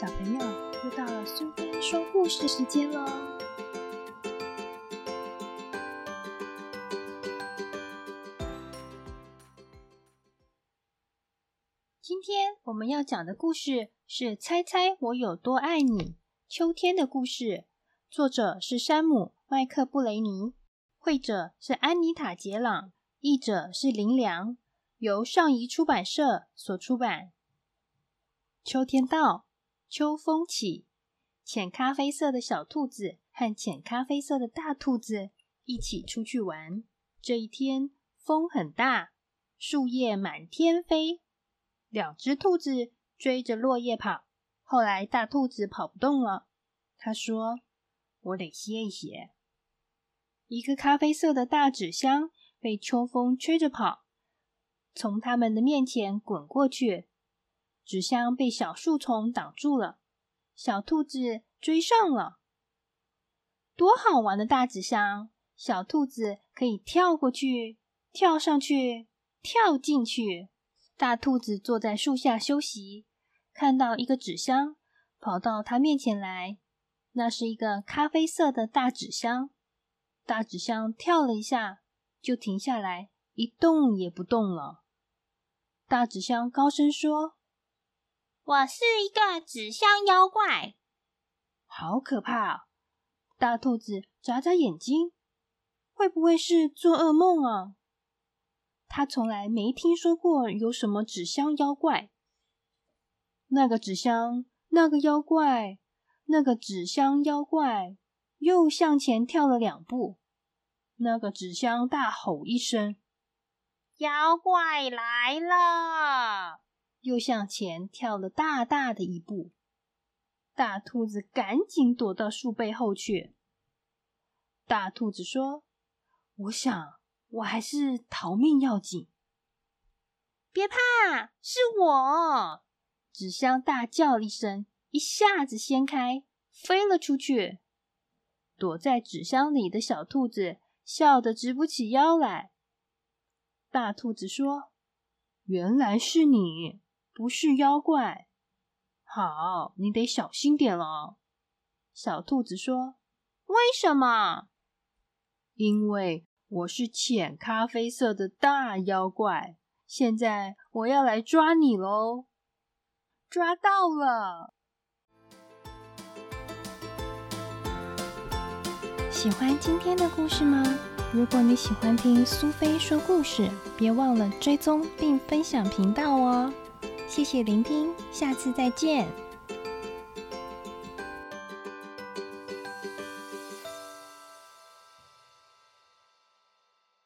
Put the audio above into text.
小朋友，又到了苏菲说故事时间喽！今天我们要讲的故事是《猜猜我有多爱你》秋天的故事，作者是山姆·麦克布雷尼，绘者是安妮塔·杰朗，译者是林良，由上仪出版社所出版。秋天到。秋风起，浅咖啡色的小兔子和浅咖啡色的大兔子一起出去玩。这一天风很大，树叶满天飞，两只兔子追着落叶跑。后来大兔子跑不动了，他说：“我得歇一歇。”一个咖啡色的大纸箱被秋风吹着跑，从他们的面前滚过去。纸箱被小树丛挡住了，小兔子追上了。多好玩的大纸箱！小兔子可以跳过去、跳上去、跳进去。大兔子坐在树下休息，看到一个纸箱跑到它面前来，那是一个咖啡色的大纸箱。大纸箱跳了一下，就停下来，一动也不动了。大纸箱高声说。我是一个纸箱妖怪，好可怕！大兔子眨眨眼睛，会不会是做噩梦啊？他从来没听说过有什么纸箱妖怪。那个纸箱，那个妖怪，那个纸箱妖怪又向前跳了两步。那个纸箱大吼一声：“妖怪来了！”又向前跳了大大的一步，大兔子赶紧躲到树背后去。大兔子说：“我想，我还是逃命要紧。”别怕，是我！纸箱大叫一声，一下子掀开，飞了出去。躲在纸箱里的小兔子笑得直不起腰来。大兔子说：“原来是你。”不是妖怪，好，你得小心点了。小兔子说：“为什么？因为我是浅咖啡色的大妖怪，现在我要来抓你喽！”抓到了。喜欢今天的故事吗？如果你喜欢听苏菲说故事，别忘了追踪并分享频道哦。谢谢聆听，下次再见。